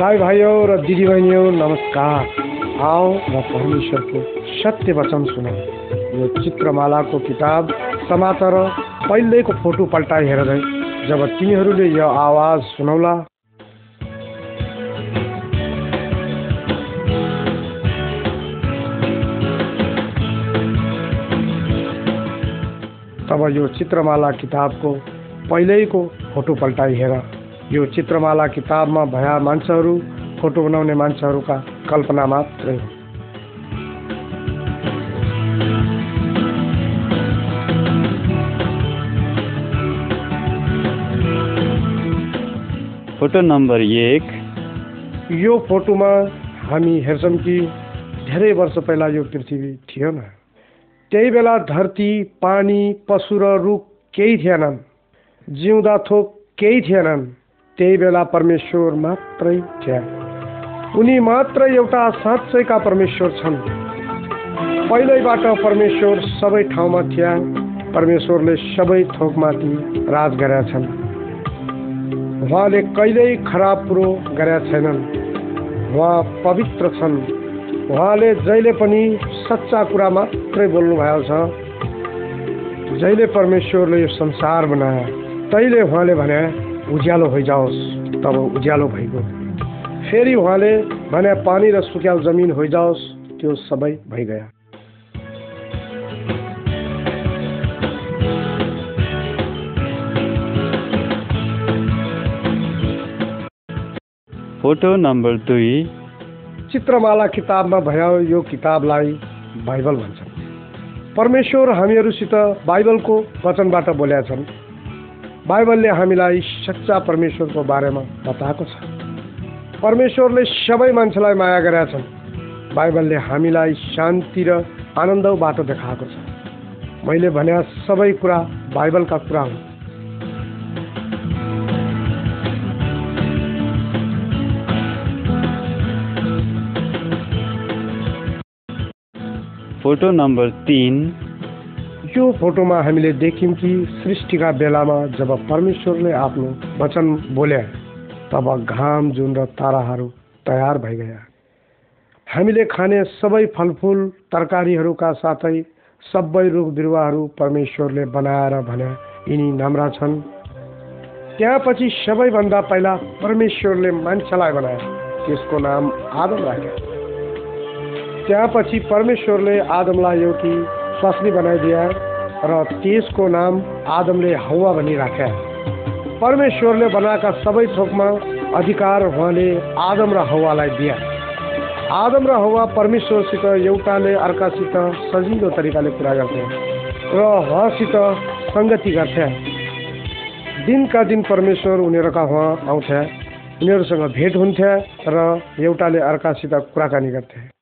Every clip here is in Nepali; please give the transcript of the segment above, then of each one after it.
दाई भाइयों र दिदीबहिनीहरू नमस्कार। आओ र परमेश्वरको सत्य वचन सुनौ। यो चित्रमालाको किताब समाचार पहिल्यैको फोटो पल्टाइ हेर्दै जब तिमीहरूले यो आवाज सुनौला। तब यो चित्रमाला किताबको पहिल्यैको फोटो पल्टाइ हेर। यो चित्रमाला किताबमा भया मान्छेहरू फोटो बनाउने मान्छेहरूका कल्पना मात्रै हो। फोटो नम्बर एक। यो फोटोमा हामी हेर्छौँ कि धेरै वर्ष पहिला यो पृथ्वी थिएन। त्यही बेला धरती पानी पशु र रुख केही थिएनन्। जिउँदा थोक केही थिएनन्। त्यही बेला परमेश्वर मात्रै थिए उनी मात्र एउटा साँच्चैका परमेश्वर छन्। पहिल्यैबाट परमेश्वर सबै ठाउँमा थिए। परमेश्वरले सबै थोकमाथि राज गरेका छन्। उहाँले कहिल्यै खराब कुरो गरेका छैनन्। उहाँ पवित्र छन्। उहाँले जहिले पनि सच्चा कुरा मात्रै बोल्नु भएको छ। जहिले परमेश्वरले यो संसार बनाए तैले उहाँले भने उज्यालो होइजाओस् तब उज्यालो भइगयो। फेरि उहाँले भने पानी र सुक्याल जमिन होइजाओस् त्यो सबै भइगयो। फोटो नम्बर दुई। चित्रमाला किताबमा भयो यो किताबलाई बाइबल भन्छन्। परमेश्वर हामीहरूसित बाइबलको वचनबाट बोलेका छन्। बाइबलले हामीलाई सच्चा परमेश्वरको बारेमा बताएको छ। परमेश्वरले सबै मान्छेलाई माया गरेका छन्। बाइबलले हामीलाई शान्ति र आनन्द बाटो देखाएको छ। मैले भने सबै कुरा बाइबलका कुरा हुन्। फोटो नम्बर तिन यो फोटोमा हामीले देख्यौँ कि सृष्टिका बेलामा जब परमेश्वरले आफ्नो वचन बोले तब घाम जुन र ताराहरू तयार भइगए हामीले खाने सबै फलफुल तरकारीहरूका साथै सबै रुख बिरुवाहरू परमेश्वरले बनाएर भने यिनी नाम्रा छन्। त्यहाँपछि सबैभन्दा पहिला परमेश्वरले मान्छेलाई बनाए त्यसको नाम आदम राखे त्यहाँपछि परमेश्वरले आदमलाई एउटी स्वास्नी बनाइदिए र त्यसको नाम आदमले हौवा भनी राखे परमेश्वरले बनाएका सबै थोकमा अधिकार उहाँले आदम र हौवालाई दिए। आदम र हौवा परमेश्वरसित एउटाले अर्कासित सजिलो तरिकाले कुरा गर्थे र उहाँसित सङ्गति गर्थे। दिनका दिन परमेश्वर उनीहरूका उहाँ आउँथे उनीहरूसँग भेट हुन्थे र एउटाले अर्कासित कुराकानी गर्थे।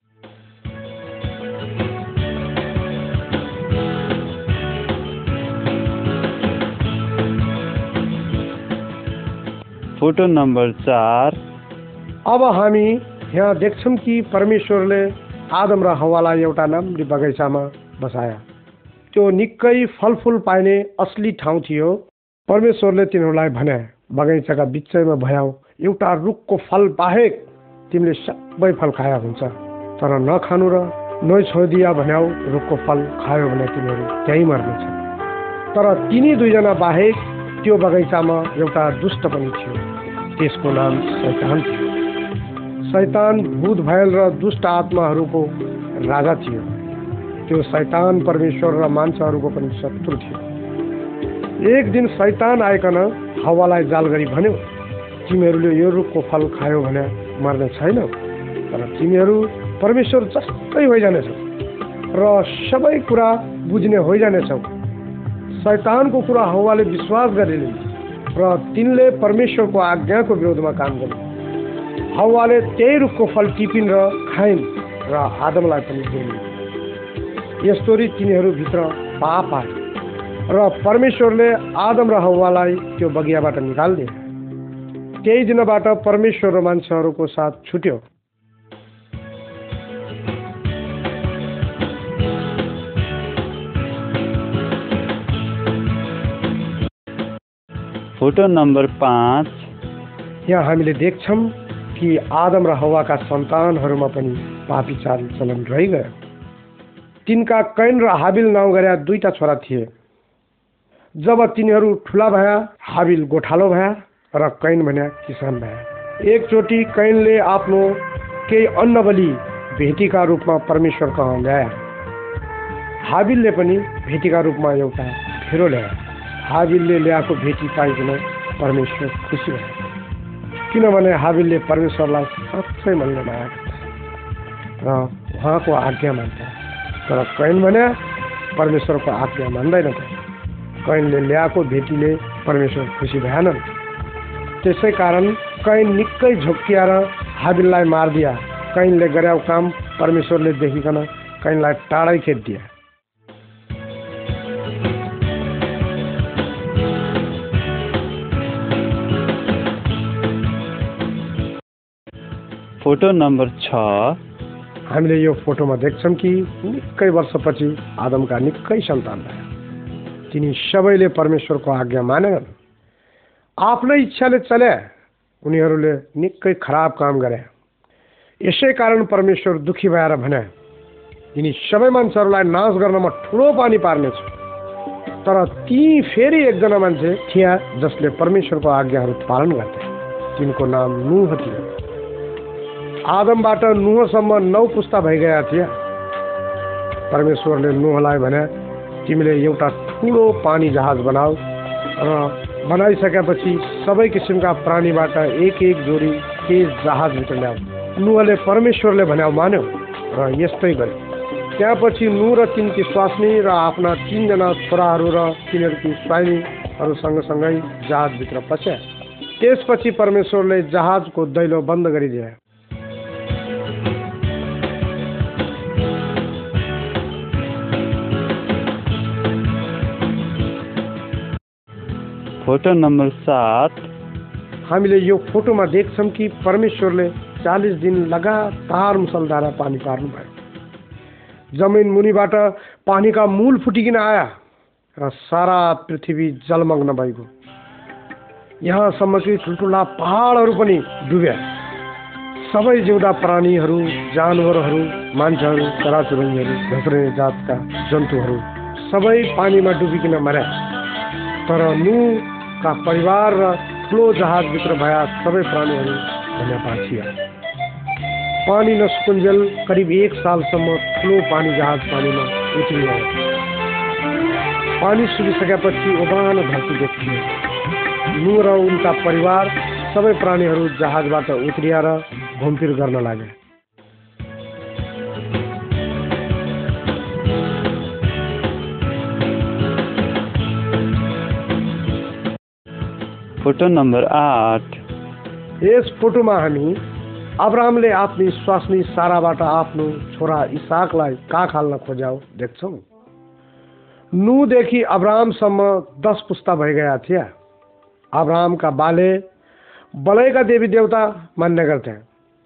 फोटो नम्बर चार। अब हामी यहाँ देख्छौँ कि परमेश्वरले आदम र हवालाई एउटा नाम्री बगैँचामा बसाया त्यो निकै फलफुल पाइने असली ठाउँ थियो। परमेश्वरले तिनीहरूलाई भने बगैँचाका बिचैमा भयाउ एउटा रुखको फल बाहेक तिमीले सबै फल खाया हुन्छ। तर नखानु र नै छोडिदिया भन्याउ रुखको फल खायो भने तिमीहरू त्यहीँ मर्नेछ तर तिनी दुईजना बाहेक त्यो बगैँचामा एउटा दुष्ट पनि थियो। त्यसको नाम शैतान थियो। शैतान भूत भयल र दुष्ट आत्माहरूको राजा थियो। त्यो शैतान परमेश्वर र मान्छेहरूको पनि शत्रु थियो। एक दिन शैतान आइकन हावालाई जाल गरी भन्यो तिमीहरूले यो रुखको फल खायो भने मर्ने छैनौ तर तिमीहरू परमेश्वर जस्तै होइजानेछौ र सबै कुरा बुझ्ने होइजानेछौ। शैतानको कुरा हौवाले विश्वास गरेन र तिनले परमेश्वरको आज्ञाको विरोधमा काम गरे। हौवाले त्यही रुखको फल टिपिन् र खाइन् र आदमलाई पनि दिइन्। यस्तोरी तिनीहरूभित्र पाप आए र परमेश्वरले आदम र हौवालाई त्यो बगियाबाट निकालिदिए त्यही दिनबाट परमेश्वर र मान्छेहरूको साथ छुट्यो। फ़ोटो नम्बर पाँच। यहाँ हामीले देख्छौँ कि आदम र हवाका सन्तानहरूमा पनि चाल चलन रहिगयो। तिनका कैन र हाबिल नाउँ गरे दुईटा छोरा थिए। जब तिनीहरू ठुला भया, हाबिल गोठालो भया र कैन भन्या किसान भया। एकचोटि कैनले आफ्नो केही अन्न बलि भेटीका रूपमा परमेश्वर कहाँ ल्याए हाबिलले पनि भेटीका रूपमा एउटा फेरो ल्याए। हाबिलले ल्याएको भेटी पाइकन परमेश्वर खुसी भयो किनभने हाबिलले परमेश्वरलाई साँच्चै मनले मागेको र उहाँको आज्ञा मान्छ तर कैन भने परमेश्वरको आज्ञा मान्दैन कैनले ल्याएको भेटीले परमेश्वर खुसी भएनन्। त्यसै कारण कैन निकै झोक्किएर हाबिललाई मारिदिया। कैनले गरेको काम परमेश्वरले देखिकन कैनलाई टाढै खेदिया फोटो नम्बर छ। हामीले यो फोटोमा देख्छौँ कि निकै वर्षपछि आदमका निकै सन्तान भए। तिनी सबैले परमेश्वरको आज्ञा मानेनन्। आफ्नै इच्छाले चले उनीहरूले निकै खराब काम गरे। यसै कारण परमेश्वर दुखी भएर भने तिनी सबै मान्छेहरूलाई नाश गर्नमा ठुलो पानी पार्नेछु। तर ती फेरि एकजना मान्छे थिए जसले परमेश्वरको आज्ञाहरू पालन गर्थे। तिनको नाम नुह थियो। आदमबाट नुहसम्म नौ पुस्ता भइगएका थिए। परमेश्वरले नुहलाई भने, तिमीले एउटा ठुलो पानी जहाज़ बनाऊ र बनाइसकेपछि सबै किसिमका प्राणीबाट एक एक जोडी त्यस जहाजभित्र ल्याऊ। नुहले परमेश्वरले भन्या, मान्यो र यस्तै गर्यो त्यहाँपछि नु र तिनकी स्वास्नी र आफ्ना तिनजना छोराहरू र तिनीहरूकी स्वाइनीहरू सँगसँगै जहाजभित्र पस्या। त्यसपछि परमेश्वरले जहाजको दैलो बंद गरिदिए। फ़ोटो नम्बर सात। हामीले यो फोटोमा देख्छौँ कि परमेश्वरले चालिस दिन लगातार मुसलधारा पानी पार्नुभयो। जमिन मुनिबाट पानीका मूल फुटिकन आया र सारा पृथ्वी जलमग्न भइगयो यहाँसम्म कि ठुल्ठुला पहाडहरू पनि डुब्या। सबै जिउँदा प्राणीहरू, जानवरहरू, मान्छेहरू, चराचुरुङ्गीहरू घस्रे जातका जन्तुहरू सबै पानीमा डुबिकन मर्या। तर नुका परिवार र जहाज़ जहाजभित्र भएका सबै भने बाँचिया पानी नसुकुन्जेल करिब एक सालसम्म ठुलो पानी जहाज़ पानीमा उत्रिरह्यो पानी सुकिसकेपछि ओबानो धरती देखियो। नु र उनका परिवार सबै प्राणीहरू जहाजबाट उत्रिएर घुमफिर गर्न लागे। फ़ोटो नम्बर आठ। यस फोटोमा हामी अब्राहमले आफ्नो स्वास्नी साराबाट आफ्नो छोरा इसाकलाई काख हाल्न खोज्याउ देख्छौँ। नुदेखि अब्राहमसम्म दस पुस्ता भइगएका थिए अब्राहमका बाले बलैका देवी देवता मान्ने गर्थे,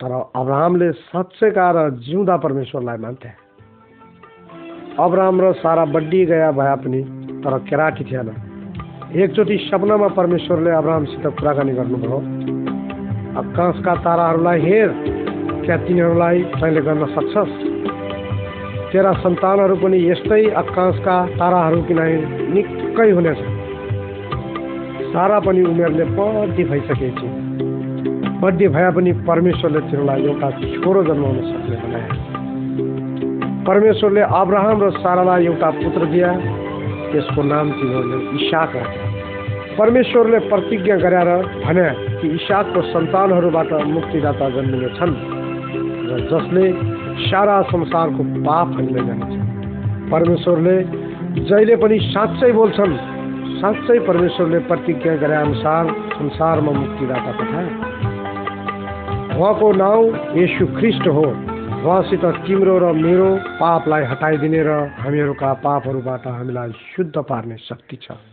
तर अब्राहमले सच्चैका र जिउँदा परमेश्वरलाई मान्थे। अब्राहम र सारा बड्डी गया भए पनि तर केराटी थिएन। एकचोटि सपनामा परमेश्वरले अब्राहमसित कुराकानी गर्नुभयो। आकाशका ताराहरूलाई हेर क्या तिनीहरूलाई तैँले गर्न सक्छस्? तेरा सन्तानहरू पनि यस्तै आकाशका ताराहरू किन निकै हुनेछ सारा पनि उमेरले बड्डी भइसकेपछि बड्डी भए पनि परमेश्वरले तिनीहरूलाई एउटा छोरो जन्माउन सक्ने बनाए परमेश्वरले अब्राहम र सारालाई एउटा पुत्र दिए। त्यसको नाम तिनीहरूले इसाक। राखे परमेश्वरले प्रतिज्ञा गरेर भने कि इसाकको सन्तानहरूबाट मुक्तिदाता जन्मिने छन् र जसले सारा संसारको पाप हामीले जानेछ। परमेश्वरले जहिले पनि साँच्चै बोल्छन् साँच्चै परमेश्वरले प्रतिज्ञा गरे अनुसार संसारमा मुक्तिदाता पठाए उहाँको नाउँ येसु ख्रिस्ट हो। उहाँसित तिम्रो र मेरो पापलाई हटाइदिने र हामीहरूका पापहरूबाट हामीलाई शुद्ध पार्ने शक्ति छ।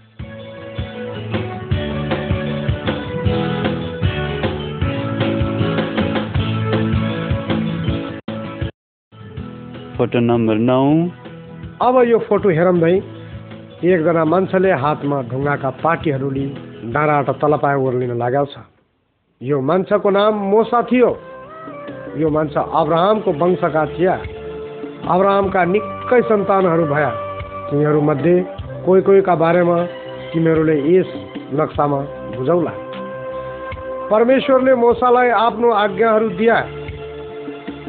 फोटो नम्बर नौ। अब यो फोटो हेरौँ है एकजना मान्छेले हातमा ढुङ्गाका पाटीहरू लिई डाँडाबाट तल पाए ओर्लिन लागेको छ। यो मान्छेको नाम मोसा थियो। यो मान्छे अब्राहमको वंशका थिए अब्राहमका निकै सन्तानहरू भया तिनीहरूमध्ये कोही कोहीका बारेमा तिमीहरूले यस नक्सामा बुझौला। परमेश्वरले मोसालाई आफ्नो आज्ञाहरू दिए।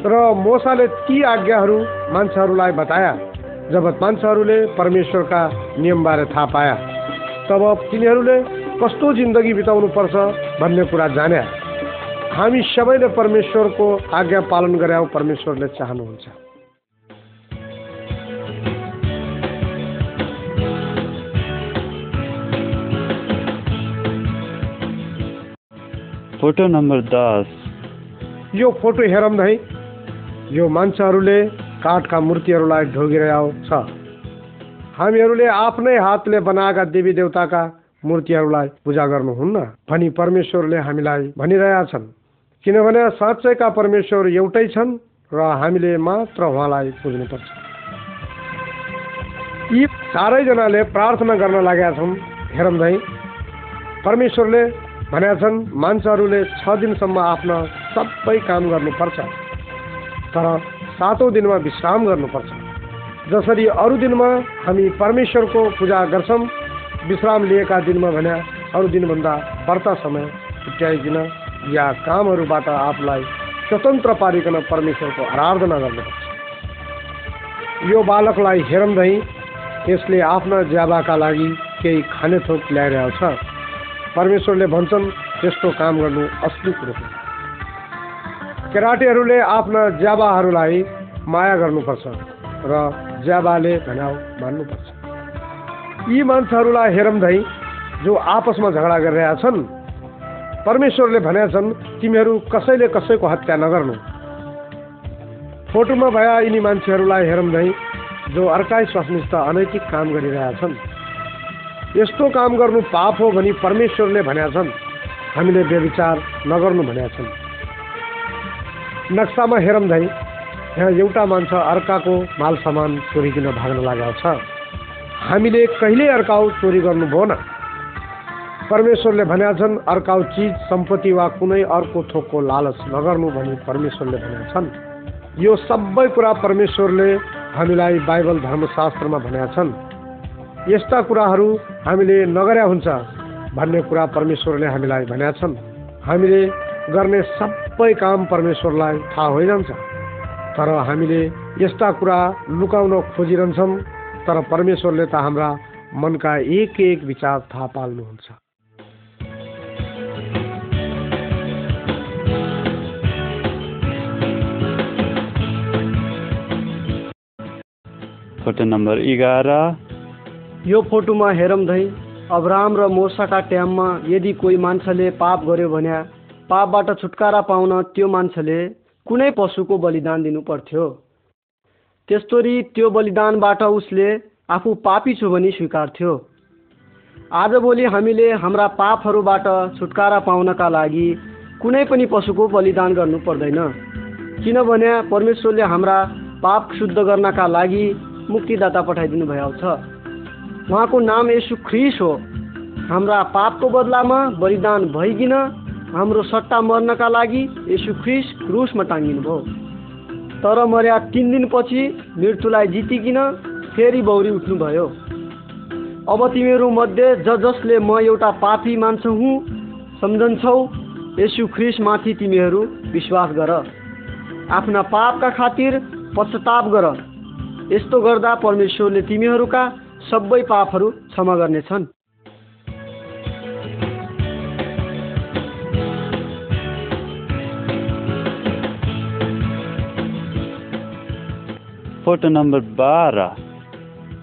र मोसाले ती आज्ञाहरू मान्छेहरूलाई बताया जब मान्छेहरूले परमेश्वरका नियमबारे थाहा पाया तब तिनीहरूले कस्तो जिन्दगी बिताउनु पर्छ भन्ने कुरा जाने हामी सबैले परमेश्वरको आज्ञा पालन गरे परमेश्वरले चाहनुहुन्छ। फोटो नम्बर दस। यो फोटो हेरौँ है यो मान्छेहरूले काठका मूर्तिहरूलाई ढोगिरहेको छ। हामीहरूले आफ्नै हातले बनाएका देवी देवताका मूर्तिहरूलाई पूजा गर्नुहुन्न भनी परमेश्वरले हामीलाई भनिरहेका छन्। किनभने साँच्चैका परमेश्वर एउटै छन् र हामीले मात्र उहाँलाई पुज्नुपर्छ। यी चारैजनाले प्रार्थना गर्न लागेका छन्। हेरौँ है परमेश्वरले भनेका छन् मान्छेहरूले छ दिनसम्म आफ्ना सबै काम गर्नुपर्छ। तर सातौँ दिनमा विश्राम गर्नुपर्छ। जसरी अरू दिनमा हामी परमेश्वरको पूजा गर्छौँ विश्राम लिएका दिनमा भने अरू दिनभन्दा बढ्ता समय छुट्याइकन या कामहरूबाट आफूलाई स्वतन्त्र पारिकन परमेश्वरको आराधना गर्नुपर्छ। यो बालकलाई हेरौँ यसले आफ्ना ज्याबाका लागि केही खाने थोक ल्याइरहेको छ परमेश्वरले भन्छन् त्यस्तो काम गर्नु असली कुरो केराटेहरूले आफ्ना ज्याबाहरूलाई माया गर्नुपर्छ र ज्याबाले भनाउ मान्नुपर्छ। यी मान्छेहरूलाई हेरौँ धै जो आपसमा झगडा गरिरहेका छन् परमेश्वरले भनेका छन् तिमीहरू कसैले कसैको हत्या नगर्नु। फोटोमा भए यिनी मान्छेहरूलाई हेरौँ धै जो अर्काई स्वास्निष्ठ अनैतिक काम गरिरहेका छन्। यस्तो काम गर्नु पाप हो भनी परमेश्वरले भनेका छन्। हामीले व्यविचार नगर्नु भनेका छन्। नक्सामा हेरौँ धै यहाँ एउटा मान्छे अर्काको माल सामान चोरिकन भाग्न लागेको छ? हामीले कहिल्यै अर्काउ चोरी गर्नु भएन। परमेश्वरले भनेका छन् अर्काउ चिज सम्पत्ति वा कुनै अर्को थोकको लालच नगर्नु भनी परमेश्वरले भनेका छन्। यो सबै कुरा परमेश्वरले हामीलाई बाइबल धर्मशास्त्रमा भनेका छन्। यस्ता कुराहरू हामीले नगर्या हुन्छ भन्ने कुरा परमेश्वरले हामीलाई भनेका छन्। हामीले गर्ने सबै काम परमेश्वरलाई थाहा होइरहन्छ। तर हामीले यस्ता कुरा लुकाउन खोजिरहन्छौँ तर परमेश्वरले त हाम्रा मनका एक एक विचार थाहा पाल्नुहुन्छ। फोटो नम्बर एघार। यो फोटोमा हेरौँ धै अब्राम र मोसाका ट्याममा यदि कोही मान्छेले पाप गर्यो भने पापबाट छुटकारा पाउन त्यो मान्छेले कुनै पशुको बलिदान दिनु पर्थ्यो त्यस्तोरी त्यो बलिदानबाट उसले आफू पापी छु भनी स्वीकार्थ्यो। आजभोलि हामीले हाम्रा पापहरूबाट छुटकारा पाउनका लागि कुनै पनि पशुको बलिदान गर्नु पर्दैन। किनभने परमेश्वरले हाम्रा पाप शुद्ध गर्नका लागि मुक्तिदाता पठाइदिनु भएको छ उहाँको नाम यसु ख्रिस हो। हाम्रा पापको बदलामा बलिदान भइकन हाम्रो सट्टा मर्नका लागि यसु ख्रिस क्रुसमा टाङ्गिनु भयो तर मर्या तिन दिनपछि मृत्युलाई जितिकन फेरि बौरी उठ्नुभयो। अब तिमीहरू मध्ये ज जसले म एउटा पापी मान्छे हुँ सम्झन्छौ यसु ख्रिसमाथि तिमीहरू विश्वास गर। आफ्ना पापका खातिर पश्चाताप गर। यस्तो गर्दा परमेश्वरले तिमीहरूका सबै पापहरू क्षमा गर्नेछन्। फोटो नम्बर बाह्र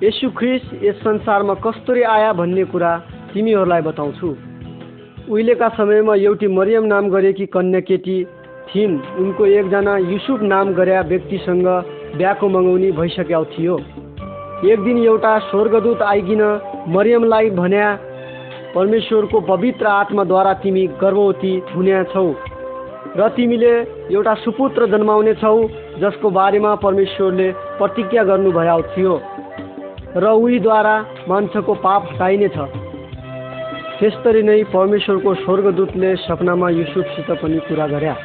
यसु ख्रिस यस संसारमा कस्तरी आया भन्ने कुरा तिमीहरूलाई बताउँछु। उहिलेका समयमा एउटी मरियम नाम गरेकी कन्या केटी थिइन्। उनको एकजना युसुफ नाम गरे व्यक्तिसँग बिहाको मगाउनी भइसकेको थियो। एक दिन एउटा स्वर्गदूत आइकिन मरियमलाई भन्या परमेश्वरको पवित्र आत्माद्वारा तिमी गर्भवती हुने छौ र तिमीले एउटा सुपुत्र जन्माउने छौ जसको बारेमा परमेश्वरले प्रतिज्ञा गर्नुभएको थियो र उहीद्वारा मान्छेको पाप हटाइनेछ। त्यस्तरी नै परमेश्वरको स्वर्गदूतले सपनामा युसुफसित पनि कुरा गर्या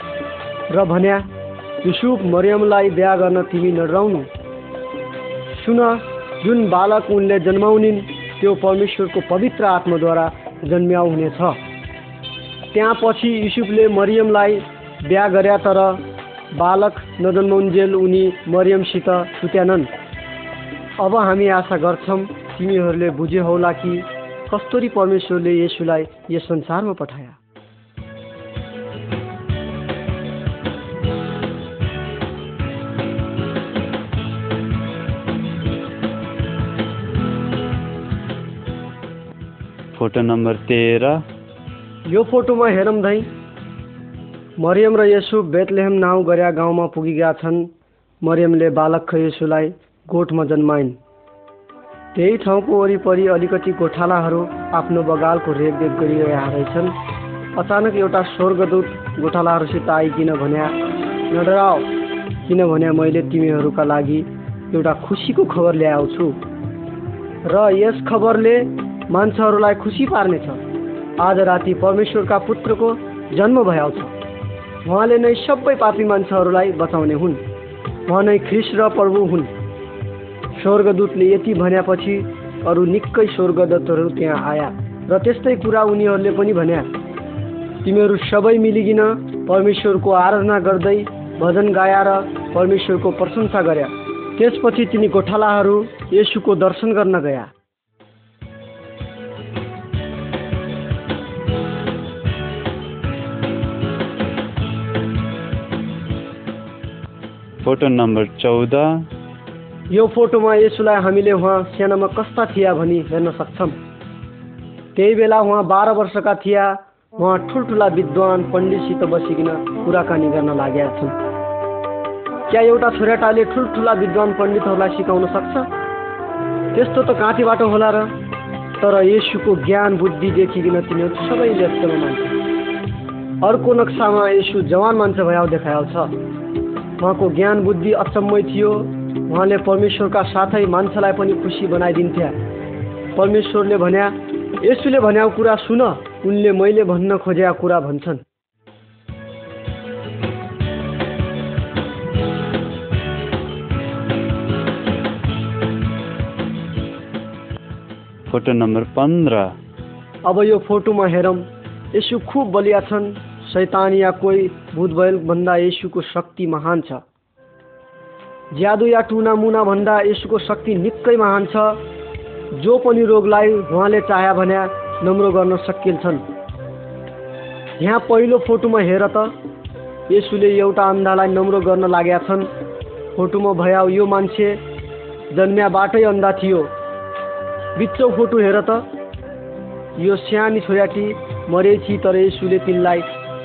र भन्या युसुफ मरियमलाई बिहा गर्न तिमी नडराउनु। सुन जुन बालक उनले जन्माउनिन् त्यो परमेश्वरको पवित्र आत्माद्वारा जन्म्याउ हुनेछ। त्यहाँ पछि युसुफले मरियमलाई बिहा गर्या तर बालक नजन्माउन्जेल उनी मरियमसित सुत्यानन् अब हामी आशा गर्छौँ तिमीहरूले बुझे होला कि कस्तोरी परमेश्वरले यसुलाई यस संसारमा पठाया। फोटो नम्बर तेह्र। यो फोटोमा हेरौँ धै मरियम र यसु बेतलेहेम नाउँ गर्या गाउँमा पुगेका छन्। मरियमले बालक यसुलाई गोठमा जन्माइन्। त्यही ठाउँको वरिपरि अलिकति गोठालाहरू आफ्नो बगालको रेखदेख गरिरहेका रहेछन्। अचानक एउटा स्वर्गदूत गोठालाहरूसित आइकिन भन्या नडराओ किनभने मैले तिमीहरूका लागि एउटा खुसीको खबर ल्याउँछु? र यस खबरले मान्छेहरूलाई खुसी पार्नेछ। आज राति परमेश्वरका पुत्रको जन्म भयाउँछ। उहाँले नै सबै पापी मान्छेहरूलाई बचाउने हुन्। उहाँ नै ख्रिस र प्रभु हुन्। स्वर्गदूतले यति भनेपछि अरू निकै स्वर्गदूतहरू त्यहाँ आया र त्यस्तै कुरा उनीहरूले पनि भन्या तिमीहरू सबै मिलिकन परमेश्वरको आराधना गर्दै भजन गाया र परमेश्वरको प्रशंसा गर्या। त्यसपछि तिनी गोठालाहरू येशूको दर्शन गर्न गया। फोटो नम्बर चौध। यो फोटोमा यसुलाई हामीले उहाँ सानोमा कस्ता थिया भनी हेर्न सक्छौँ। त्यही बेला उहाँ बाह्र वर्षका थिया उहाँ ठुल्ठुला विद्वान पण्डितसित बसिकन कुराकानी गर्न लागेका छन्। क्या एउटा छोराटाले ठुल्ठुला विद्वान पण्डितहरूलाई सिकाउन सक्छ? त्यस्तो त काँटीबाट होला र। तर यसुको ज्ञान बुद्धि देखिकन तिनीहरू सबैले मान्छ अर्को नक्सामा यसु जवान मान्छे भयाउ देखाउँछ उहाँको ज्ञान बुद्धि अचम्मै थियो। उहाँले परमेश्वरका साथै मान्छेलाई पनि खुसी बनाइदिन्थ्या परमेश्वरले भन्या यसुले भन्या कुरा सुन उनले मैले भन्न खोजेका कुरा भन्छन्। फोटो नम्बर पन्ध्र। अब यो फोटोमा हेरौँ यसु खुब बलिया छन्। शैतान या कोही भूतभयलभन्दा यसुको शक्ति महान छ। ज्यादु या टुना मुना भन्दा यसुको शक्ति निकै महान छ। जो पनि रोगलाई उहाँले चाह्यो भने नम्रो गर्न सकिन्छन् यहाँ पहिलो फोटोमा हेर त यसुले एउटा अन्धालाई नम्रो गर्न लागेका छन्। फोटोमा भया यो मान्छे जन्म्याबाटै अन्धा थियो। बिचो फोटो हेर त यो सानी छोराटी मरेछि तर यसुले तिनलाई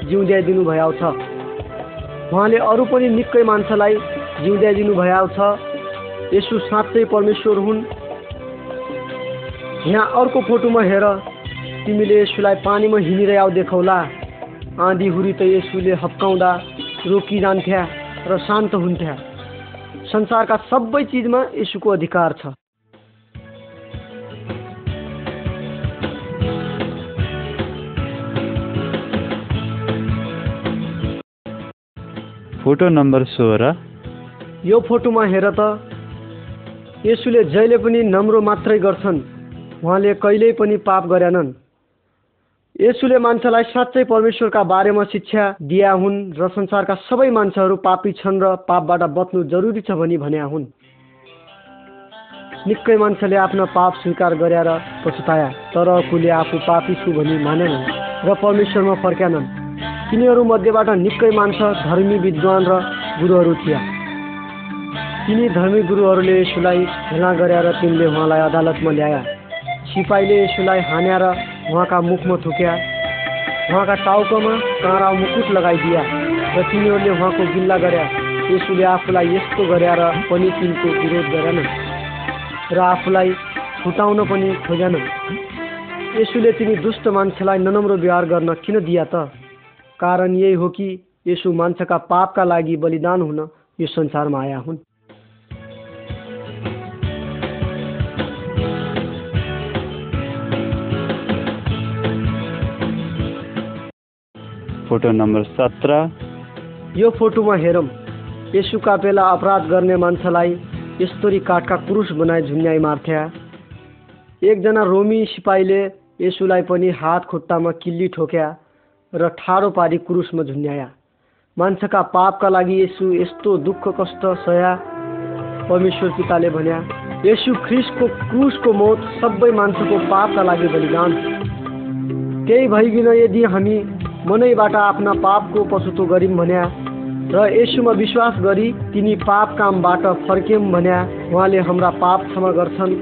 जिउँद्याइदिनु भयाउ छ उहाँले अरू पनि निकै मान्छेलाई जिउँद्याइदिनु भयाउ छ यसु साँच्चै परमेश्वर हुन्। यहाँ अर्को फोटोमा हेर। तिमीले यसुलाई पानीमा हिँडिरहेको देखाउला। आँधी हुरी त यसुले हप्काउँदा रोकिजान्थ्या र शान्त हुन्थ्या। संसारका सबै चिजमा यसुको अधिकार छ। फोटो नम्बर सोह्र। यो फोटोमा हेर त। यसुले जहिले पनि नम्रो मात्रै गर्छन् उहाँले कहिल्यै पनि पाप गरेनन्। यसुले मान्छेलाई साँच्चै परमेश्वरका बारेमा शिक्षा दिया हुन् र संसारका सबै मान्छेहरू पापी छन् र पापबाट बच्नु जरुरी छ भनी भन्या हुन्। निकै मान्छेले आफ्ना पाप स्वीकार गरेर पछुताया तर कुले आफू पापी छु भनी मानेनन् र परमेश्वरमा फर्क्यानन् तिनीहरू मध्येबाट निकै मान्छे धर्मी विद्वान र गुरुहरू थिए। तिनी धर्मी गुरुहरूले यसुलाई हेला गरेर तिनले उहाँलाई अदालतमा ल्याया सिपाहीले यसुलाई हान्या र उहाँका मुखमा थुक्या उहाँका टाउकोमा काँडा मुकुट लगाइदिया र तिनीहरूले उहाँको गिल्ला गर्या यसुले आफूलाई यस्तो गरेर पनि तिनको विरोध गरेनन् र आफूलाई छुटाउन पनि खोजेनन् यसुले तिनी दुष्ट मान्छेलाई ननम्रो व्यवहार गर्न किन दिया त? कारण यही हो कि यसु मान्छेका पापका लागि बलिदान हुन यो संसारमा आया हुन्। फोटो नम्बर सत्र। यो फोटोमा हेरौँ यसुका बेला अपराध गर्ने मान्छेलाई यस्तोरी काठका क्रुस बनाई झुन्याइ मार्थ्या। एकजना रोमी सिपाहीले यसुलाई पनि हात खुट्टामा किल्ली ठोक्या। र ठाडो पारी क्रुसमा झुन्याया। मान्छेका पापका लागि यसु यस्तो दुःख कष्ट सया परमेश्वर पिताले भन्या यसु ख्रिस्टको क्रुसको मौत सबै मान्छेको पापका लागि बलिदान। त्यही भइकन यदि हामी मनैबाट आफ्ना पापको पछुतो गऱ्यौँ भन्या र यसुमा विश्वास गरी तिनी पाप कामबाट फर्क्यौँ भन्या उहाँले हाम्रा पाप क्षमा गर्छन्।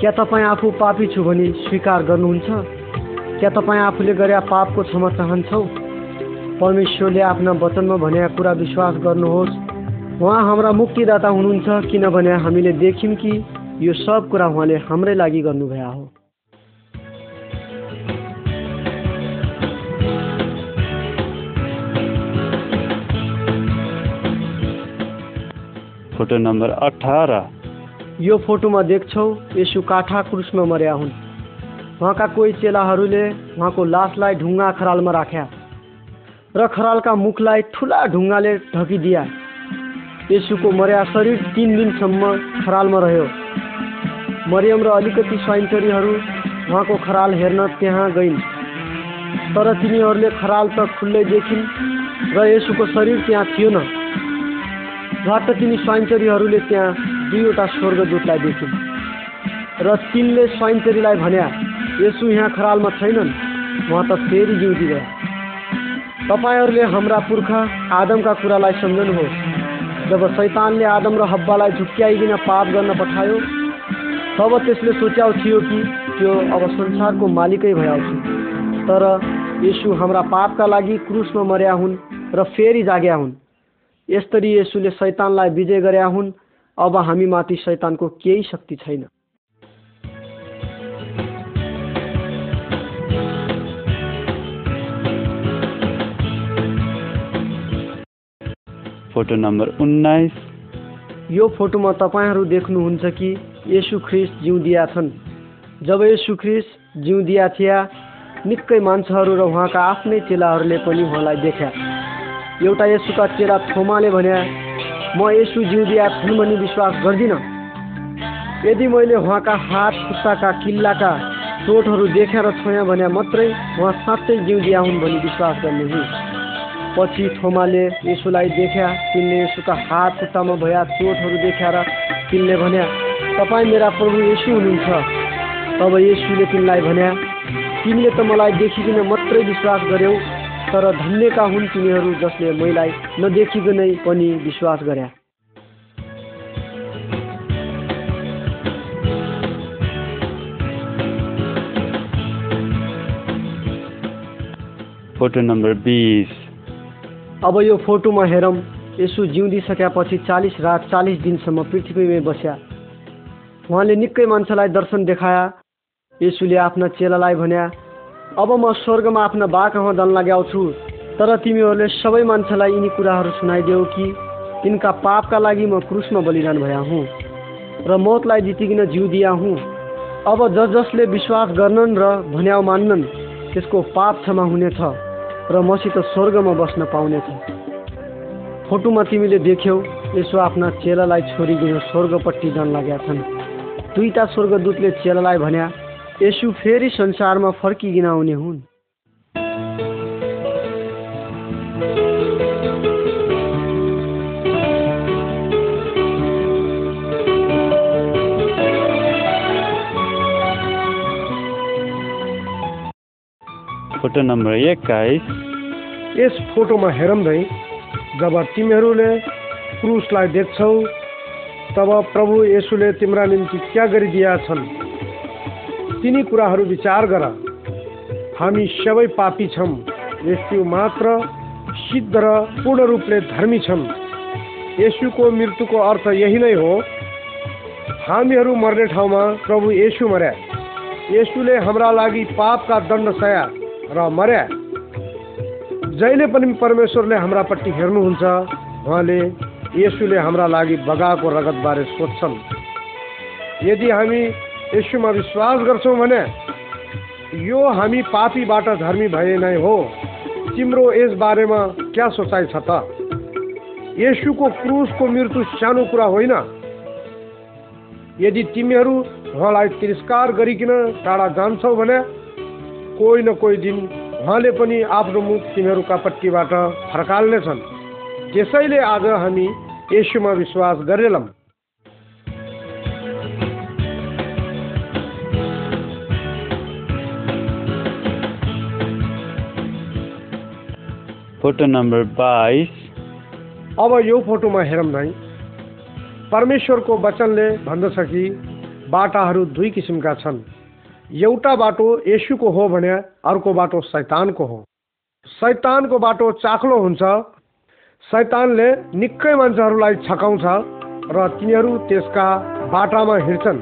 क्या तपाईँ आफू पापी छु भनी स्वीकार गर्नुहुन्छ? क्या तपाईँ आफूले गरे पापको क्षमा चाहन्छौ? परमेश्वरले आफ्ना वचनमा भनेका कुरा विश्वास गर्नुहोस्। उहाँ हाम्रा मुक्तिदाता हुनुहुन्छ किनभने हामीले देख्यौँ कि यो सब कुरा उहाँले हाम्रै लागि गर्नुभएको हो। फोटो नम्बर अठार। यो फोटोमा देख्छौ यसु काठा क्रुसमा मर्या हुन्। उहाँका कोही चेलाहरूले उहाँको लासलाई ढुङ्गा खरालमा राख्या र खरालका मुखलाई ठुला ढुङ्गाले ढकिदिया। यसुको मर्या शरीर तिन दिनसम्म खरालमा रह्यो। मरियम र अलिकति स्वाइन्चरीहरू उहाँको खराल हेर्न त्यहाँ गइन्। तर तिनीहरूले खराल त खुल्लै देखिन् र यसुको शरीर त्यहाँ थिएन। झट्ट तिनी स्वाइन्चरीहरूले त्यहाँ दुईवटा स्वर्गदूतलाई देखिन् र तिनले स्वाइन्चरीलाई भन्या यसु यहाँ खरालमा छैनन्। उहाँ त फेरि जिउँदी तपाईँहरूले हाम्रा पुर्खा आदमका कुरालाई सम्झनुहोस्। जब शैतानले आदम र हब्बालाई झुक्क्याइकन पाप गर्न पठायो तब त्यसले सोच्याउ थियो कि त्यो अब संसारको मालिकै भइहाल्छु। तर यसु हाम्रा पापका लागि क्रुसमा मर्या हुन् र फेरि जाग्या हुन्। यसरी यसुले शैतानलाई विजय गर्या हुन्। अब हामीमाथि शैतानको केही शक्ति छैन। फोटो नम्बर उन्नाइस। यो फोटोमा तपाईँहरू देख्नुहुन्छ कि यसु ख्रिस्ट जिउँदिया छन्। जब यसु ख्रिस्ट जिउँदिया थिया निकै मान्छेहरू र उहाँका आफ्नै चेलाहरूले पनि उहाँलाई देख्या। एउटा यसुका चेला थोमाले भन्या म यसु जिउँदिया छन् भनी विश्वास गर्दिनँ। यदि मैले उहाँका हात खुट्टाका किल्लाका चोटहरू देखेर छोएँ भने मात्रै उहाँ साँच्चै जिउँदिया हुन् भनी विश्वास गर्ने पछि थोमाले यसुलाई देख्या तिनले यसुका हात खुट्टामा भएका चोटहरू देखाएर तिनले भन्या तपाईँ मेरा प्रभु यसु हुनुहुन्छ। तब यसुले तिनलाई भन्या तिमीले त मलाई देखिकन मात्रै विश्वास गर्यौ तर धन्यका हुन् तिनीहरू जसले मैलाई नदेखिकनै पनि विश्वास गर्या। फोटो नम्बर बिस। अब यो फोटोमा हेरौँ यसु जिउँदिसकेपछि चालिस रात चालिस दिनसम्म पृथ्वीमै बस्या। उहाँले निकै मान्छेलाई दर्शन देखाया। यसुले आफ्ना चेलालाई भन्या अब म स्वर्गमा आफ्ना बा कहाँ जान लाग्याउँछु तर तिमीहरूले सबै मान्छेलाई यिनी कुराहरू सुनाइदेऊ कि तिनका पापका लागि म क्रुसमा बलिदान भया हुँ र मौतलाई जितिकन जिउ दिया हुँ। अब जस जसले विश्वास गर्नन् र भन्याउ मान्नन् त्यसको पाप क्षमा हुनेछ। र मसित स्वर्गमा बस्न पाउनेछ। फोटोमा तिमीले देख्यौ यसो आफ्ना चेलालाई छोडिकन स्वर्गपट्टि जान लागेका छन्। दुईटा स्वर्गदूतले चेलालाई भन्या यसु फेरि संसारमा फर्किकन आउने हुन्। फोटो नम्बर एक्काइस। यस फोटोमा हेरौँ जब तिमीहरूले क्रुसलाई देख्छौ तब प्रभु येशूले तिम्रा निम्ति क्या गरिदिएका छन् तिनी कुराहरू विचार गर। हामी सबै पापी छौँ। यसु मात्र सिद्ध र पूर्ण रूपले धर्मी छौँ यसुको मृत्युको अर्थ यही नै हो हामीहरू मर्ने ठाउँमा प्रभु येशू मर्या येशूले हाम्रा लागि पापका दण्ड सया। र मर्या जहिले पनि परमेश्वरले हाम्रापट्टि हेर्नुहुन्छ उहाँले येशूले हाम्रा लागि बगाएको रगतबारे सोध्छन्। यदि हामी यसुमा विश्वास गर्छौँ भने यो हामी पापीबाट धर्मी भए नै हो। तिम्रो यस बारेमा क्या सोचाइ छ त? येशूको क्रुसको मृत्यु सानो कुरा होइन। यदि तिमीहरू उहाँलाई तिरस्कार गरिकन टाढा जान्छौ भने कोही न कोही दिन उहाँले पनि आफ्नो मुख तिमीहरूका पट्टिबाट फर्काल्नेछन्। त्यसैले आज हामी येशूमा विश्वास गरेनौँ फोटो नम्बर बाइस। अब यो फोटोमा हेरौँ नै परमेश्वरको वचनले भन्दछ कि बाटाहरू दुई किसिमका छन्। एउटा बाटो येशूको हो भने अर्को बाटो शैतानको हो। शैतानको बाटो चाख्लो हुन्छ शैतानले निकै मान्छेहरूलाई छकाउँछ र तिनीहरू त्यसका बाटामा हिँड्छन्।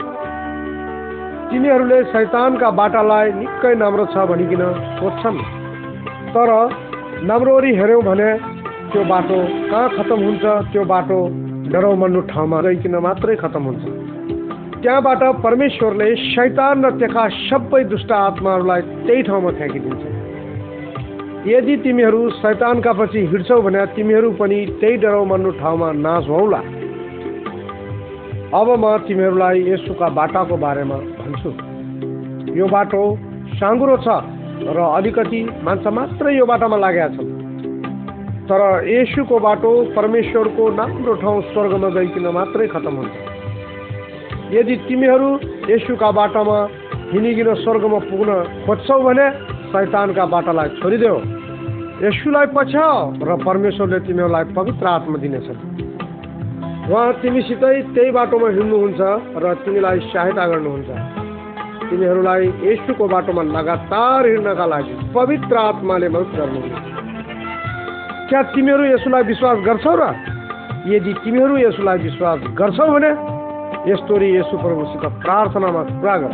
तिनीहरूले शैतानका बाटालाई निकै राम्रो छ भनिकन सोध्छन्। तर नम्रोरी हेऱ्यौँ भने त्यो बाटो कहाँ खतम हुन्छ त्यो बाटो डराउ मर्नु ठाउँमा गइकन मात्रै खतम हुन्छ। त्यहाँबाट परमेश्वरले शैतान र त्यहाँ सबै दुष्ट आत्माहरूलाई त्यही ठाउँमा फ्याँकिदिन्छ। यदि तिमीहरू शैतानका पछि हिँड्छौ भने तिमीहरू पनि त्यही डराउ मर्नु ठाउँमा नाश हौला अब म तिमीहरूलाई यसुका बाटाको बारेमा भन्छु। यो बाटो साँगुरो छ र अलिकति मान्छे मात्रै यो बाटोमा लागेका छन्। तर येशूको बाटो परमेश्वरको राम्रो ठाउँ स्वर्गमा गइकन मात्रै खतम हुन्छ। यदि तिमीहरू येशूका बाटोमा हिँडिकन स्वर्गमा पुग्न खोज्छौ भने शैतानका बाटालाई छोडिदेऊ। यसुलाई पछ्याउ र परमेश्वरले तिमीहरूलाई पवित्र आत्मा दिनेछन् उहाँ तिमीसितै त्यही बाटोमा हिँड्नुहुन्छ र तिमीलाई सहायता गर्नुहुन्छ। तिमीहरूलाई यसुको बाटोमा लगातार हिँड्नका लागि पवित्र आत्माले मद्दत गर्नुहुन्छ। क्या तिमीहरू यसुलाई विश्वास गर्छौ र यदि तिमीहरू यसुलाई विश्वास गर्छौ भने यस्तोरी यसु प्रभुसित प्रार्थनामा कुरा गर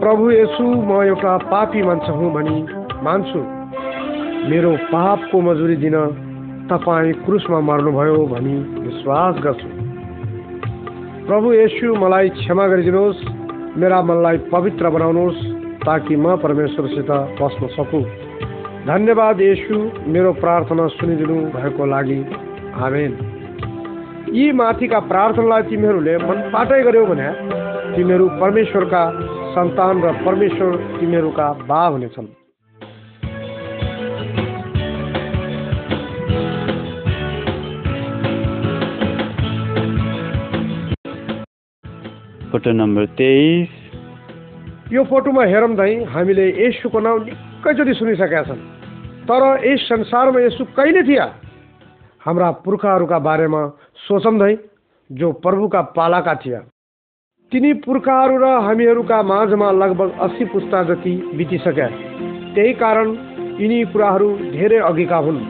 प्रभु यसु म एउटा पापी मान्छे हुँ भनी मान्छु। मेरो पापको मजुरी दिन तपाईँ क्रुसमा मर्नुभयो भनी विश्वास गर्छु। प्रभु यसु मलाई क्षमा गरिदिनुहोस् मेरा मनलाई पवित्र बनाउनुहोस् ताकि म परमेश्वरसित बस्न सकुँ। धन्यवाद यसु मेरो प्रार्थना सुनिदिनु भएको लागि। आमेन। यी माथिका प्रार्थनालाई तिमीहरूले मनपाटै गर्यौ भने तिमीहरू परमेश्वरका सन्तान र परमेश्वर तिमीहरूका बा हुनेछन्। फोटो नम्बर तेइस। यो फोटोमा हेरौँ दाइ हामीले यसुको नाउँ निकैचोटि सुनिसकेका छन्। तर यस संसारमा यसु कहिले थिए हाम्रा पुर्खाहरूका बारेमा दाइ जो प्रभुका पालाका थिए तिनी पुर्खाहरू र हामीहरूका माझमा लगभग अस्सी पुस्ता जति बितिसके त्यही कारण यिनी कुराहरू धेरै अघिका हुन्।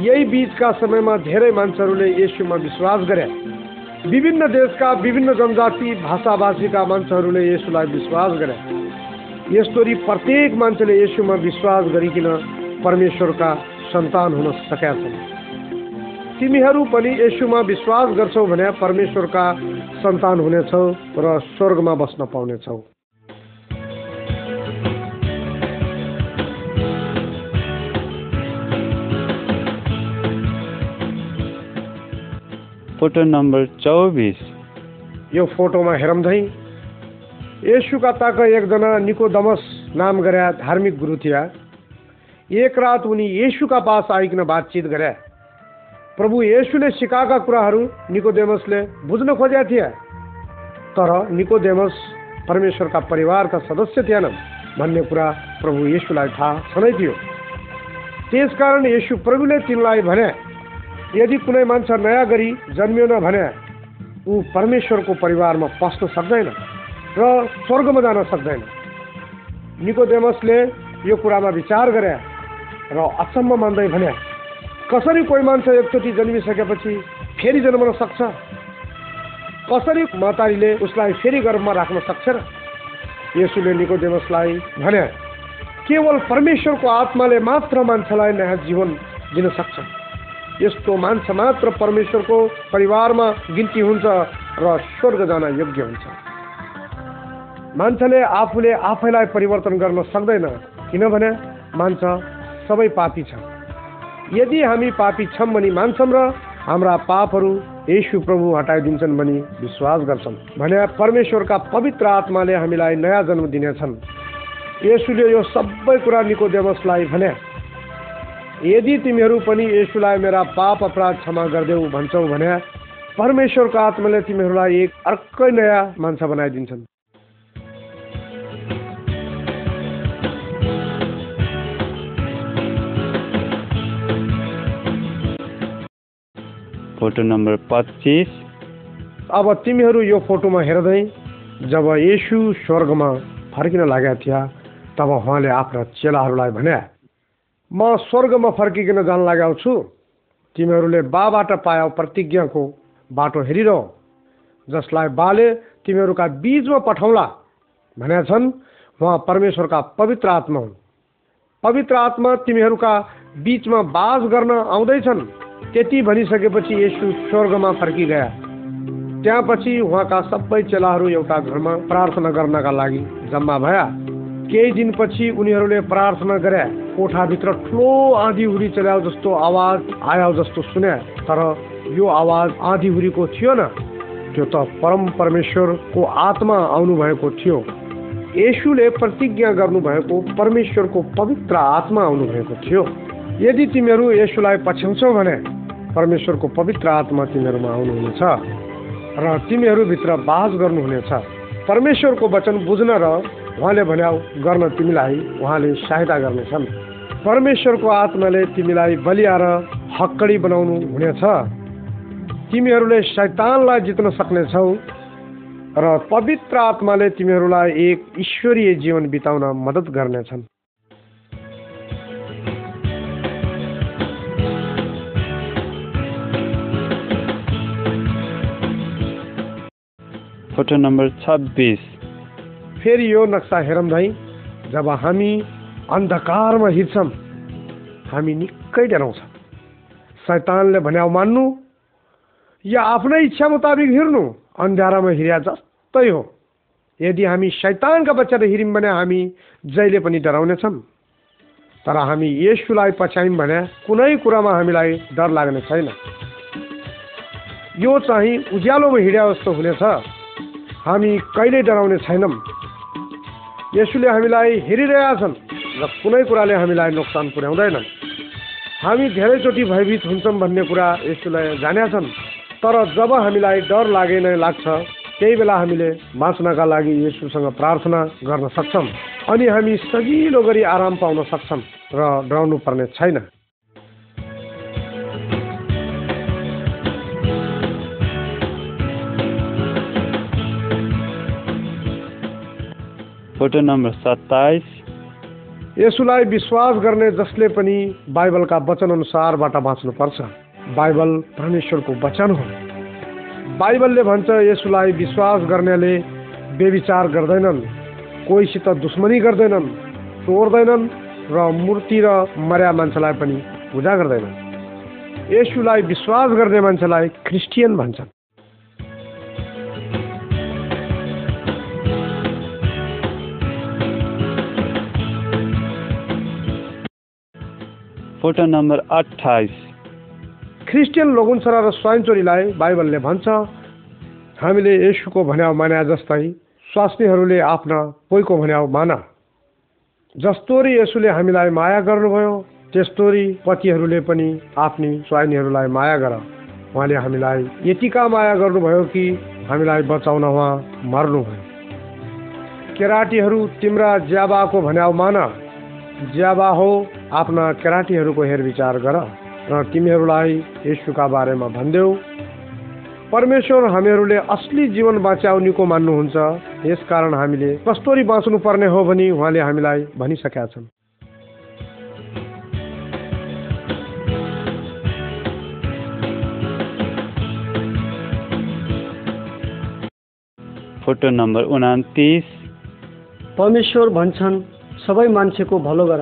यही बिचका समयमा धेरै मान्छेहरूले यसुमा विश्वास गरे। विभिन्न देशका विभिन्न जनजाति भाषाभाषीका मान्छेहरूले यसुलाई विश्वास गरे। यस्तोरी प्रत्येक मान्छेले यसुमा विश्वास गरिकन परमेश्वरका सन्तान हुन सकेका छन्। तिमीहरू पनि यसुमा विश्वास गर्छौ भने परमेश्वरका सन्तान हुनेछौ र स्वर्गमा बस्न पाउनेछौ। फोटो नम्बर चौबिस। यो फोटोमा हेरौँ झै यसुका ताक एकजना निकोदमस नाम गरे धार्मिक गुरु थिए एक रात उनी येशुका पास आइकन बातचित गरे प्रभु येशुले सिकाएका कुराहरू निकोदेमसले बुझ्न खोजेका थिए। तर निकोदेमस परमेश्वरका परिवारका सदस्य थिएनन् भन्ने कुरा प्रभु येशुलाई थाहा छँदै थियो त्यसकारण येशु प्रभुले तिनलाई भने यदि कुनै मान्छे नयाँ गरी जन्मिएन भने ऊ परमेश्वरको परिवारमा पस्न सक्दैन र स्वर्गमा जान सक्दैन। निकोदेमसले यो कुरामा विचार गरे र अचम्म मान्दै भने कसरी कोही मान्छे एकचोटि जन्मिसकेपछि फेरि जन्मन सक्छ? कसरी महतारीले उसलाई फेरि गर्भमा राख्न सक्छ र यसुले निकोदेमसलाई भने केवल परमेश्वरको आत्माले मात्र मान्छेलाई नयाँ जीवन दिन सक्छ। यस्तो मान्छे मात्र परमेश्वरको परिवारमा गिन्ती हुन्छ र स्वर्ग जान योग्य हुन्छ। मान्छेले आफूले आफैलाई परिवर्तन गर्न सक्दैन। किनभने मान्छ सबै पापी छ यदि हामी पापी छौँ भनी मान्छौँ र हाम्रा पापहरू येशु प्रभु हटाइदिन्छन् भनी विश्वास गर्छन् भने परमेश्वरका पवित्र आत्माले हामीलाई नयाँ जन्म दिनेछन्। येशुले यो सबै कुरा निकोदेमसलाई भने यदि तिमीहरू पनि येशुलाई मेरा पाप अपराध क्षमा गरिदेऊ भन्छौ भने परमेश्वरको आत्माले तिमीहरूलाई एक अर्कै नयाँ मान्छे बनाइदिन्छन्। फोटो नम्बर पच्चिस। अब तिमीहरू यो फोटोमा हेर्दै जब येशु स्वर्गमा फर्किन लागेका थिए तब उहाँले आफ्ना चेलाहरूलाई भने म स्वर्गमा फर्किकन जान लागेको छु। तिमीहरूले बाबाट पायो प्रतिज्ञाको बाटो हेरिरह। जसलाई बाले तिमीहरूका बिचमा पठाउला भनेका छन् उहाँ परमेश्वरका पवित्र आत्मा हुन्। पवित्र आत्मा तिमीहरूका बिचमा बास गर्न आउँदैछन्। त्यति भनिसकेपछि यसु स्वर्गमा फर्किगया त्यहाँपछि उहाँका सबै चेलाहरू एउटा घरमा प्रार्थना गर्नका लागि जम्मा भया। केही दिनपछि उनीहरूले प्रार्थना गरे, कोठाभित्र ठुलो आँधी हुरी चलायो जस्तो आवाज़ आयो जस्तो सुने। तर यो आवाज़ आँधी हुरीको थियो न। त्यो त परम परमेश्वरको आत्मा आउनुभएको थियो। येशुले प्रतिज्ञा गर्नुभएको परमेश्वरको पवित्र आत्मा आउनुभएको थियो। यदि तिमीहरू येशुलाई पछ्याउँछौ भने परमेश्वरको पवित्र आत्मा तिमीहरूमा आउनुहुनेछ र तिमीहरूभित्र बास गर्नुहुनेछ। परमेश्वरको वचन बुझ्न र उहाँले भन्या गर्न तिमीलाई उहाँले सहायता गर्नेछन्। परमेश्वरको आत्माले तिमीलाई बलिया र हक्कडी बनाउनु हुनेछ। तिमीहरूले शैतानलाई जित्न सक्नेछौ र पवित्र आत्माले तिमीहरूलाई एक ईश्वरीय जीवन बिताउन मद्दत गर्नेछन्। फोटो नम्बर छब्बिस। फेरि यो नक्सा हेरौँ भाइ जब हामी अन्धकारमा हिँड्छौँ हामी निकै डराउँछ। शैतानले भन्या मान्नु या आफ्नै इच्छा मुताबिक हिँड्नु अन्धारामा हिँड्या जस्तै हो। यदि हामी शैतानका बच्चाले हिँड्यौँ भने हामी जहिले पनि डराउनेछौँ। तर हामी यसुलाई पछ्यायौँ भने कुनै कुरामा हामीलाई डर लाग्ने छैन। यो चाहिँ उज्यालोमा हिँड्या जस्तो हुनेछ। हामी कहिल्यै डराउने छैनौँ यसुले हामीलाई हेरिरहेका छन् र कुनै कुराले हामीलाई नोक्सान पुर्याउँदैनन्। हामी धेरैचोटि भयभीत हुन्छौँ भन्ने कुरा यसुलाई जानेका छन् तर जब हामीलाई डर लागे नै लाग्छ त्यही बेला हामीले बाँच्नका लागि यसुसँग प्रार्थना गर्न सक्छौँ। अनि हामी सजिलो गरी आराम पाउन सक्छौँ र डराउनु पर्ने छैन। फोटो नम्बर सत्ताइस। यसुलाई विश्वास गर्ने जसले पनि बाइबलका वचन अनुसारबाट बाँच्नुपर्छ। बाइबल परमेश्वरको वचन हो। बाइबलले भन्छ यसुलाई विश्वास गर्नेले बेविचार गर्दैनन् कोहीसित दुश्मनी गर्दैनन् चोर्दैनन् र मूर्ति र मर्या मान्छेलाई पनि पूजा गर्दैनन्। यसुलाई विश्वास गर्ने मान्छेलाई क्रिस्टियन भन्छन्। फोटो नम्बर अठाइस क्रिस्चियन लोगुन्सरा र स्वयंचोरीलाई बाइबलले भन्छ हामीले यसुको भन्याउ मान्या जस्तै स्वास्नीहरूले आफ्ना पोइको भन्याउ मान। जस्तोरी यसुले हामीलाई माया गर्नुभयो त्यस्तोरी पतिहरूले पनि आफ्नी स्वाइनीहरूलाई माया गर। उहाँले हामीलाई यतिका माया गर्नुभयो कि हामीलाई बचाउन उहाँ मर्नुभयो। केराटीहरू तिम्रा ज्याबाको भन्याउ मान। ज्याबा हो आफ्ना केराटीहरूको हेरविचार गर र तिमीहरूलाई यसुका बारेमा भनिदेऊ। परमेश्वर हामीहरूले असली जीवन बाँच्याउनेको मान्नुहुन्छ। यसकारण हामीले कस्तोरी बाँच्नु पर्ने हो भनी उहाँले हामीलाई भनिसकेका छन्। फोटो नम्बर उनातिस। परमेश्वर भन्छन् सबै मान्छेको भलो गर।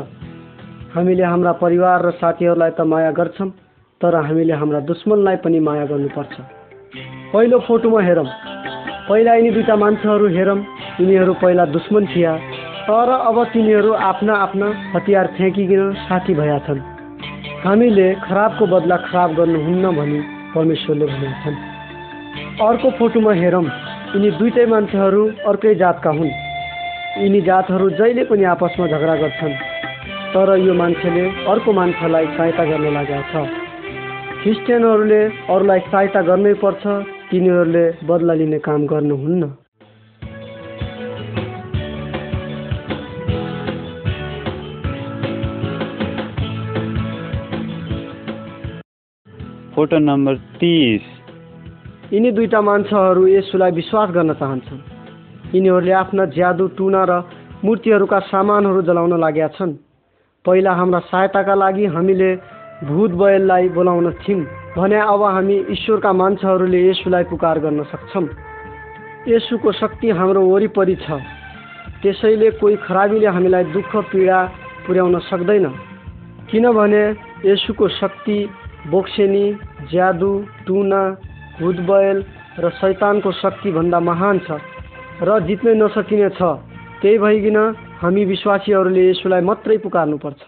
हामीले हाम्रा परिवार र साथीहरूलाई त माया गर्छौँ तर हामीले हाम्रा दुश्मनलाई पनि माया गर्नुपर्छ। पहिलो फोटोमा हेरौँ। पहिला यिनी दुईवटा मान्छेहरू हेरौँ यिनीहरू पहिला दुश्मन थिए तर अब तिनीहरू आफ्ना आफ्ना हतियार फ्याँकिकन साथी भएका छन्। हामीले खराबको बदला खराब गर्नुहुन्न भनी परमेश्वरले भनेका छन्। अर्को फोटोमा हेरौँ। यिनी दुइटै मान्छेहरू अर्कै जातका हुन्। यिनी जातहरू जहिले पनि आपसमा झगडा गर्छन् तर यो मान्छेले अर्को मान्छेलाई सहायता गर्न लागेको छ। क्रिस्चियनहरूले अरूलाई सहायता गर्नै पर्छ तिनीहरूले बदला लिने काम गर्नुहुन्न। फोटो नम्बर तिस। यिनी दुईटा मान्छेहरू यसुलाई विश्वास गर्न चाहन्छन्। यिनीहरूले आफ्ना ज्यादु टुना र मूर्तिहरूका सामानहरू जलाउन लागेका छन्। पहिला हाम्रा सहायताका लागि हामीले भूत बयललाई बोलाउन थियौँ भने अब हामी ईश्वरका मान्छेहरूले यसुलाई पुकार गर्न सक्छौँ। यसुको शक्ति हाम्रो वरिपरि छ। त्यसैले कोही खराबीले हामीलाई दुःख पीडा पुर्याउन सक्दैन। किनभने यसुको शक्ति बोक्सेनी ज्यादु टुना भूतबयल र शैतानको शक्तिभन्दा महान छ। र जित्नै नसकिने छ। त्यही भइकन हामी विश्वासीहरूले यसुलाई मात्रै पुकार्नुपर्छ।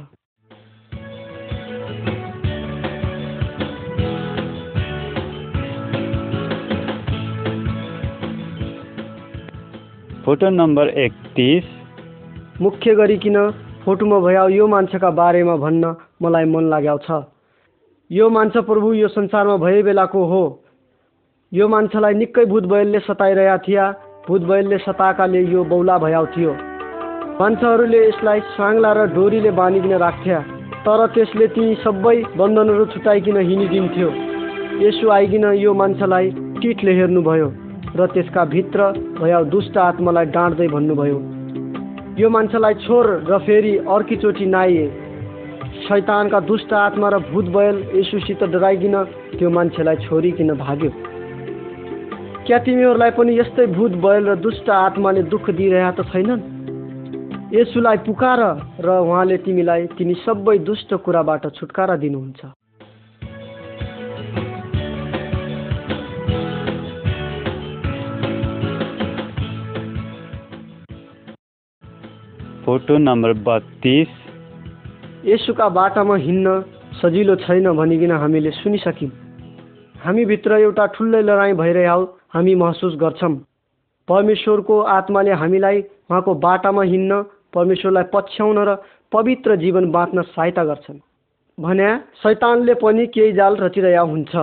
फोटो नम्बर एकतिस। मुख्य गरिकन फोटोमा भया यो मान्छेका बारेमा भन्न मलाई मन लाग्यो छ यो मान्छे प्रभु यो संसारमा भए बेलाको हो। यो मान्छेलाई निकै भूत बयलले सताइरहेका थिए। भूत बयलले सताएकाले यो बौला भयाउ थियो। मान्छेहरूले यसलाई साङ्ला र डोरीले बाँधिकन राख्थे तर त्यसले ती सबै बन्धनहरू छुटाइकन हिँडिदिन्थ्यो। यसो आइकन यो मान्छेलाई टिटले हेर्नुभयो र त्यसका भित्र भया दुष्ट आत्मालाई डाँट्दै भन्नुभयो यो मान्छेलाई छोड र फेरि अर्कीचोटि नाइए। शैतानका दुष्ट आत्मा र भूत बयल यसुसित डराइकन त्यो मान्छेलाई छोडिकन भाग्यो। क्या तिमीहरूलाई पनि यस्तै भूत बयल र दुष्ट आत्माले दुःख दिइरहेका त छैनन्? यसुलाई पुकार र उहाँले तिमीलाई तिनी सबै दुष्ट कुराबाट छुटकारा दिनुहुन्छ। फोटो नम्बर बत्तिस। यसुका बाटामा हिँड्न सजिलो छैन भनिकन हामीले सुनिसक्यौँ। हामीभित्र एउटा ठुलै लडाइँ भइरहेको हामी महसुस गर्छौँ। परमेश्वरको आत्माले हामीलाई उहाँको बाटामा हिँड्न परमेश्वरलाई पछ्याउन र पवित्र जीवन बाँच्न सहायता गर्छन्। भने शैतानले पनि केही जाल रचिरहेको हुन्छ।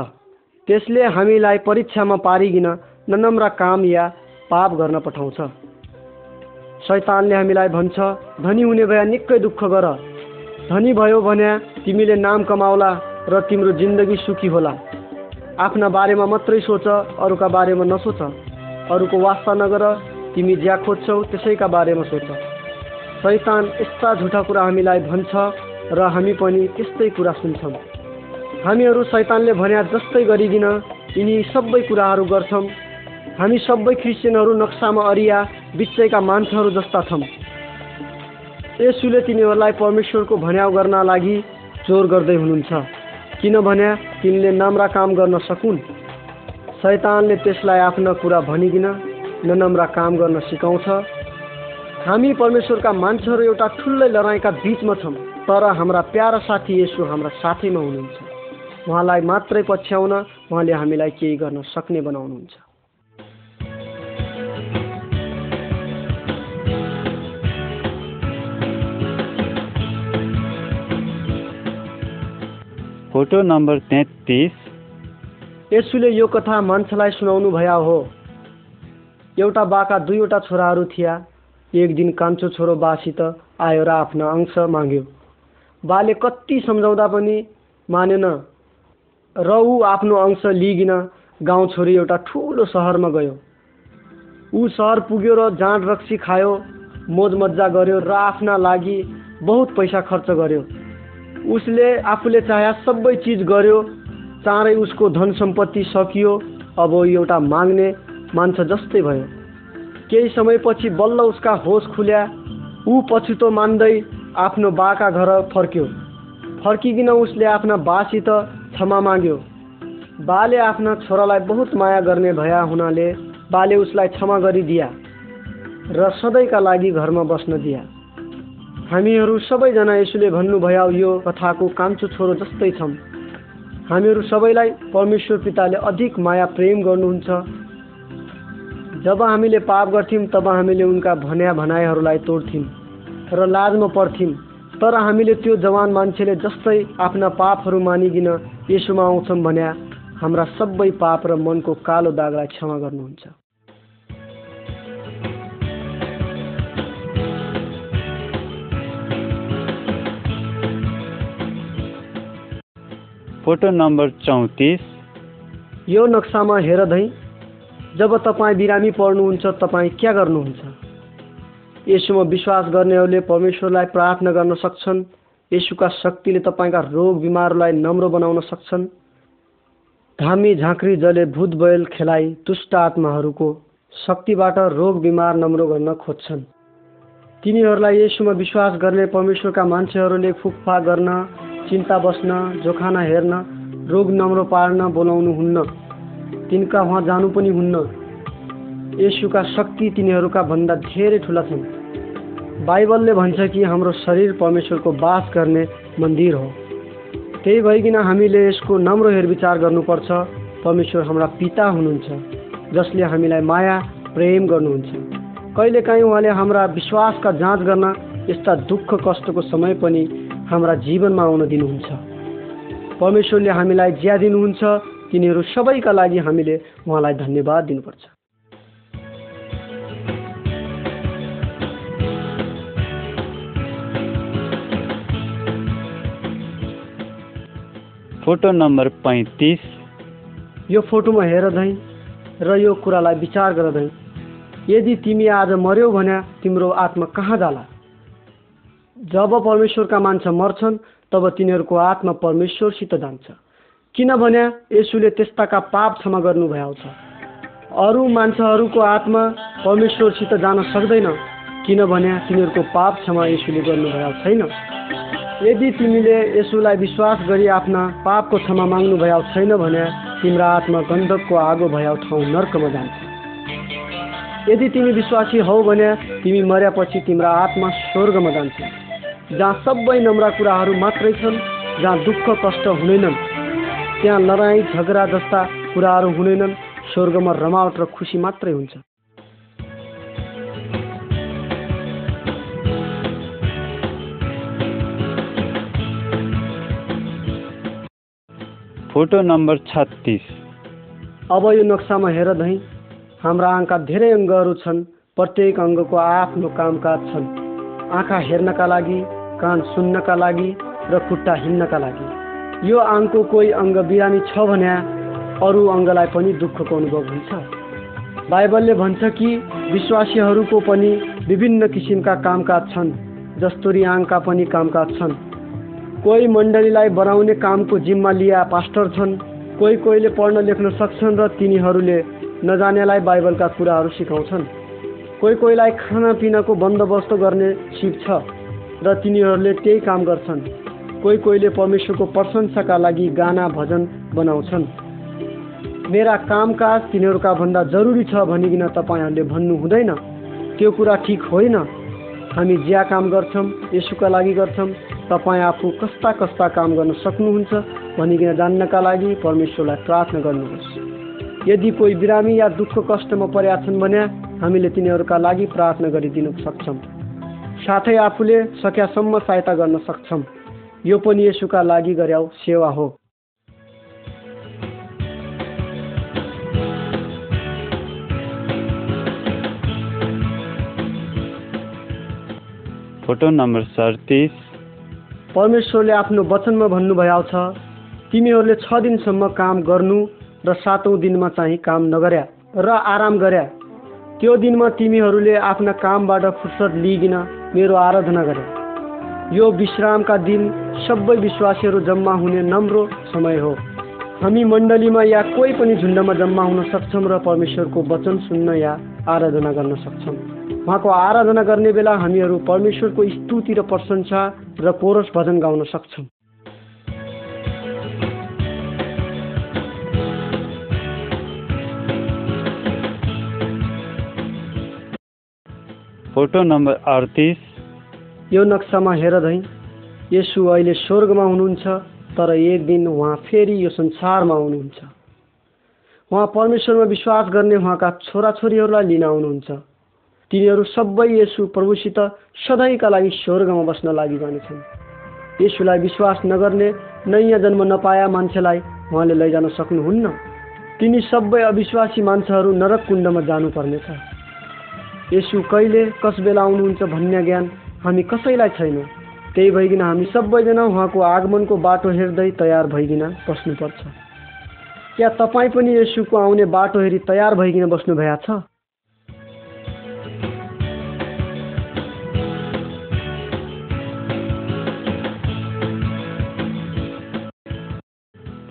त्यसले हामीलाई परीक्षामा पारिकन ननम्र काम या पाप गर्न पठाउँछ। शैतानले हामीलाई भन्छ धनी हुने भए निकै दुःख गर। धनी भयो भने तिमीले नाम कमाउला र तिम्रो जिन्दगी सुखी होला। आफ्ना बारेमा मात्रै सोच अरूका बारेमा नसोच। अरूको वास्ता नगर तिमी ज्या खोज्छौ त्यसैका बारेमा सोच। शैतान यस्ता झुटा कुरा हामीलाई भन्छ र हामी पनि त्यस्तै कुरा सुन्छौँ। हामीहरू शैतानले भन्या जस्तै गरिकन यिनी सबै कुराहरू गर्छौँ। हामी सबै क्रिस्चियनहरू नक्सामा अरिया बिचैका मान्छेहरू जस्ता छौँ। यसुले तिनीहरूलाई परमेश्वरको भन्याउ गर्न लागि जोर गर्दै हुनुहुन्छ। किनभने तिनले नम्रा काम गर्न सकुन्। शैतानले त्यसलाई आफ्ना कुरा भनिकन ननम्रा काम गर्न सिकाउँछ। हामी परमेश्वरका मान्छेहरू एउटा ठुलै लडाइँका बिचमा छौँ तर हाम्रा प्यारा साथी यसो हाम्रा साथैमा हुनुहुन्छ। उहाँलाई मात्रै पछ्याउन उहाँले हामीलाई केही गर्न सक्ने बनाउनुहुन्छ। फोटो नम्बर तेत्तिस। यसुले यो कथा मान्छेलाई सुनाउनु भया हो। एउटा बाका दुईवटा छोराहरू थिए एक दिन कान्छो छोरो बासित आयो र आफ्ना अंश माग्यो। बाले कति सम्झाउँदा पनि मानेन। र ऊ आफ्नो अंश लिइकन गाउँ छोरी एउटा ठुलो सहरमा गयो। ऊ सहर पुग्यो र जाँड रक्सी खायो मोज मजा गर्यो र आफ्ना लागि बहुत पैसा खर्च गर्यो। उसले आफूले चाहे सबै चिज गर्यो चाँडै उसको धन सम्पत्ति सकियो अब एउटा माग्ने मान्छे जस्तै भयो। केही समयपछि बल्ल उसका होस खुल्या ऊ पछुतो मान्दै आफ्नो बाका घर फर्क्यो। फर्किकन उसले आफ्ना बासित क्षमा माग्यो। बाले आफ्ना छोरालाई बहुत माया गर्ने भया हुनाले बाले उसलाई क्षमा गरिदिया र सधैँका लागि घरमा बस्न दिया। हामीहरू सबैजना यसुले भन्नुभयो यो कथाको कान्छो छोरो जस्तै छौँ हामीहरू सबैलाई परमेश्वर पिताले अधिक माया प्रेम गर्नुहुन्छ। जब हामीले पाप गर्थ्यौँ तब हामीले उनका भन्या भनाइहरूलाई तोड्थ्यौँ र लाजमा पर्थ्यौँ तर हामीले त्यो जवान मान्छेले जस्तै आफ्ना पापहरू मानिकन यसुमा आउँछौँ भन्या हाम्रा सबै पाप र मनको कालो दागलाई क्षमा गर्नुहुन्छ। फोटो नम्बर चौतिस। यो नक्सामा हेर धै जब तपाईँ बिरामी पर्नुहुन्छ तपाईँ क्या गर्नुहुन्छ? यसुमा विश्वास गर्नेहरूले परमेश्वरलाई प्रार्थना गर्न सक्छन् यसुका शक्तिले तपाईँका रोग बिमारलाई नम्रो बनाउन सक्छन्। धामी झाँक्री जले भूत बैल खेलाइ दुष्ट आत्माहरूको शक्तिबाट रोग बिमार नम्रो गर्न खोज्छन्। तिनीहरूलाई यसुमा विश्वास गर्ने परमेश्वरका मान्छेहरूले फुकफाक गर्न चिन्ता बस्न जोखाना हेर्न रोग नम्रो पार्न बोलाउनु हुन्न। तिनका उहाँ जानु पनि हुन्न। यसुका शक्ति तिनीहरूका भन्दा धेरै ठुला छन्। बाइबलले भन्छ कि हाम्रो शरीर परमेश्वरको बास गर्ने मन्दिर हो। त्यही भइकन हामीले यसको नम्रो हेरविचार गर्नुपर्छ। परमेश्वर हाम्रा पिता हुनुहुन्छ जसले हामीलाई माया प्रेम गर्नुहुन्छ। कहिलेकाहीँ उहाँले हाम्रा विश्वासका जाँच गर्न यस्ता दुःख कष्टको समय पनि हाम्रा जीवनमा आउन दिनुहुन्छ। परमेश्वरले हामीलाई ज्या दिनुहुन्छ तिनीहरू सबैका लागि हामीले उहाँलाई धन्यवाद दिनुपर्छ। फोटो नम्बर पैँतिस। यो फोटोमा हेर धैँ र यो कुरालाई विचार गर धैँ यदि तिमी आज मर्यौ भने तिम्रो आत्मा कहाँ जाला? जब परमेश्वरका मान्छे मर्छन् तब तिनीहरूको आत्मा परमेश्वरसित जान्छ। किनभने यसुले त्यस्ताका पाप क्षमा गर्नुभएको छ। अरू मान्छेहरूको आत्मा परमेश्वरसित जान सक्दैन किनभने तिनीहरूको पाप क्षमा यसुले गर्नुभएको छैन। यदि तिमीले यसुलाई विश्वास गरी आफ्ना पापको क्षमा माग्नु भएको छैन भने तिम्रा आत्मा गन्धकको आगो भएको ठाउँ नर्कमा जान्छ। यदि तिमी विश्वासी हौ भने तिमी मर्यापछि तिम्रा आत्मा स्वर्गमा जान्छ। जहाँ सबै नम्रा कुराहरू मात्रै छन् जहाँ दुःख कष्ट हुँदैनन् त्यहाँ लडाइँ झगडा जस्ता कुराहरू हुँदैनन् स्वर्गमा रमावट र खुसी मात्रै हुन्छ। फोटो नम्बर छत्तिस। अब यो नक्सामा हेर धैँ हाम्रा आँखा धेरै अङ्गहरू छन् प्रत्येक अङ्गको आफ्नो कामकाज छन्। आँखा हेर्नका लागि कान सुन्नका लागि र खुट्टा हिँड्नका लागि। यो आङको कोही अङ्ग बिरामी छ भने अरू अङ्गलाई पनि दुःखको अनुभव हुन्छ। बाइबलले भन्छ कि विश्वासीहरूको पनि विभिन्न किसिमका कामकाज छन् जस्तोरी आङका पनि कामकाज छन्। कोही मण्डलीलाई बनाउने कामको जिम्मा लिया पास्टर छन् कोही कोहीले पढ्न लेख्न सक्छन् र तिनीहरूले नजानेलाई बाइबलका कुराहरू सिकाउँछन्। कोही कोहीलाई खानापिनाको बन्दोबस्त गर्ने सिप छ र तिनीहरूले त्यही काम गर्छन्। कोही कोहीले परमेश्वरको प्रशंसाका लागि गाना भजन बनाउँछन्। मेरा कामकाज तिनीहरूका भन्दा जरुरी छ भनिकन तपाईँहरूले भन्नु हुँदैन त्यो कुरा ठिक होइन। हामी ज्या काम गर्छौँ यसुका लागि गर्छौँ तपाईँ आफू कस्ता कस्ता काम गर्न सक्नुहुन्छ भनिकन जान्नका लागि परमेश्वरलाई प्रार्थना गर्नुहोस्। यदि कोही बिरामी या दुःख कष्टमा परेका छन् भने हामीले तिनीहरूका लागि प्रार्थना गरिदिन सक्छौँ। साथै आफूले सकेसम्म सहायता गर्न सक्छौँ। यो पनि यसुका लागि गर्याउ सेवा हो। फोटो नम्बर सडतिस परमेश्वरले आफ्नो वचनमा भन्नुभएको छ तिमीहरूले छ दिनसम्म काम गर्नु र सातौँ दिनमा चाहिँ काम नगर्या र आराम गर्या। त्यो दिनमा तिमीहरूले आफ्ना कामबाट फुर्सद लिइकन मेरो आराधना गरे यो विश्रामका दिन सबै विश्वासीहरू जम्मा हुने नम्रो समय हो। हामी मण्डलीमा या कोही पनि झुन्डमा जम्मा हुन सक्छौँ र परमेश्वरको वचन सुन्न या आराधना गर्न सक्छौँ। उहाँको आराधना गर्ने बेला हामीहरू परमेश्वरको स्तुति र प्रशंसा र कोरस भजन गाउन सक्छौँ। फोटो नम्बर अडतिस। यो नक्सामा हेर धै यसु अहिले स्वर्गमा हुनुहुन्छ तर एक दिन उहाँ फेरि यो संसारमा आउनुहुन्छ। उहाँ परमेश्वरमा विश्वास गर्ने उहाँका छोराछोरीहरूलाई लिन आउनुहुन्छ। तिनीहरू सबै यसु प्रभुसित सधैँका लागि स्वर्गमा बस्न लागि जानेछन्। यसुलाई विश्वास नगर्ने नयाँ जन्म नपाया मान्छेलाई उहाँले लैजान सक्नुहुन्न। तिनी सबै अविश्वासी मान्छेहरू नरक कुण्डमा जानुपर्नेछ। यसु कहिले कस बेला आउनुहुन्छ भन्ने ज्ञान हामी कसैलाई छैन। त्यही भइकन हामी सबैजना उहाँको आगमनको बाटो हेर्दै तयार भइकन बस्नुपर्छ। क्या तपाईँ पनि यसुको आउने बाटो हेरी तयार भइकन बस्नु भएको छ?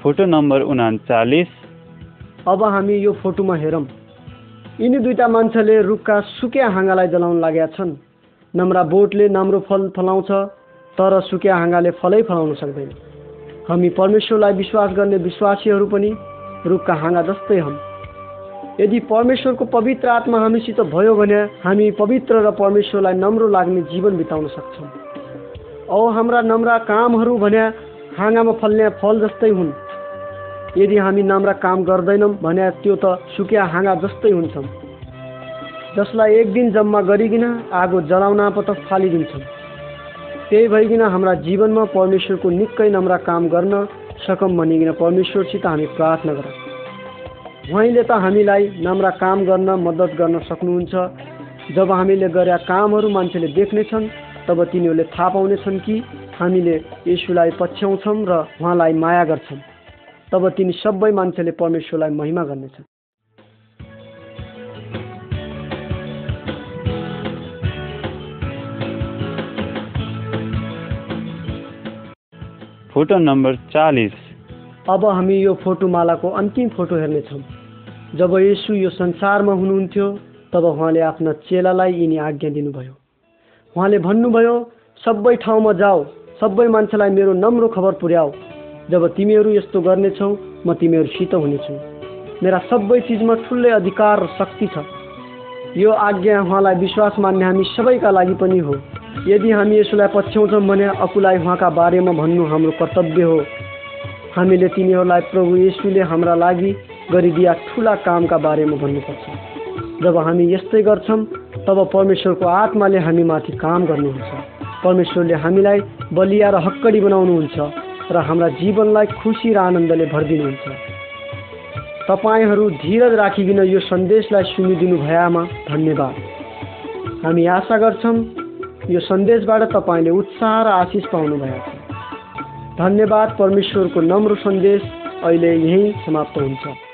फोटो नम्बर उनाचालिस। अब हामी यो फोटोमा हेरौँ। यिनी दुईटा मान्छेले रुखका सुक्या हाँगालाई जलाउन लागेका छन्। नम्रा बोटले राम्रो फल फलाउँछ तर सुक्या हाँगाले फलै फलाउन सक्दैन। हामी परमेश्वरलाई विश्वास गर्ने विश्वासीहरू पनि रुखका हाँगा जस्तै हौँ यदि परमेश्वरको पवित्र आत्मा हामीसित भयो भने हामी पवित्र र परमेश्वरलाई नम्रो लाग्ने जीवन बिताउन सक्छौँ। औ हाम्रा नम्रा कामहरू भने हाँगामा फल्ने फल जस्तै हुन्। यदि हामी नम्रा काम गर्दैनौँ भने त्यो त सुक्या हाँगा जस्तै हुन्छौँ जसलाई एक दिन जम्मा गरिकन आगो जलाउन पत फालिदिन्छौँ त्यही भइकन हाम्रा जीवनमा परमेश्वरको निकै नम्रा काम गर्न सकम भनिकन परमेश्वरसित हामी प्रार्थना गरौँ। उहाँले त हामीलाई नम्रा काम गर्न मद्दत गर्न सक्नुहुन्छ। जब हामीले गरेका कामहरू मान्छेले देख्नेछन् तब तिनीहरूले थाहा पाउनेछन् कि हामीले यसुलाई पछ्याउँछौँ र उहाँलाई माया गर्छौँ। तब तिनी सबै मान्छेले परमेश्वरलाई महिमा गर्नेछन् फोटो नम्बर चालिस। अब हामी यो फोटोमालाको अन्तिम फोटो हेर्नेछौँ। जब यसु यो संसारमा हुनुहुन्थ्यो तब उहाँले आफ्ना चेलालाई यिनी आज्ञा दिनुभयो। उहाँले भन्नुभयो सबै ठाउँमा जाऊ सबै मान्छेलाई मेरो नम्रो खबर पुर्याऊ जब तिमीहरू यस्तो गर्नेछौ म तिमीहरूसित हुनेछु। मेरा सबै चिजमा ठुलै अधिकार र शक्ति छ। यो आज्ञा उहाँलाई विश्वास मान्ने हामी सबैका लागि पनि हो। यदि हामी यसोलाई पछ्याउँछौँ भने आफूलाई उहाँका बारेमा भन्नु हाम्रो कर्तव्य हो। हामीले तिनीहरूलाई प्रभु येशूले हाम्रा लागि गरिदिया ठुला कामका बारेमा भन्नुपर्छ। जब हामी यस्तै गर्छौँ तब परमेश्वरको आत्माले हामीमाथि काम गर्नुहुन्छ। परमेश्वरले हामीलाई बलिया र हक्कडी बनाउनुहुन्छ। र हाम्रा जीवनलाई खुसी र आनन्दले भरिदिनुहुन्छ। तपाईँहरू धीरज राखिकन यो सन्देशलाई सुनिदिनु भएमा धन्यवाद। हामी आशा गर्छौँ यो सन्देशबाट तपाईँले उत्साह र आशिष पाउनुभएको छ। धन्यवाद परमेश्वरको नम्रो सन्देश अहिले यहीँ समाप्त हुन्छ।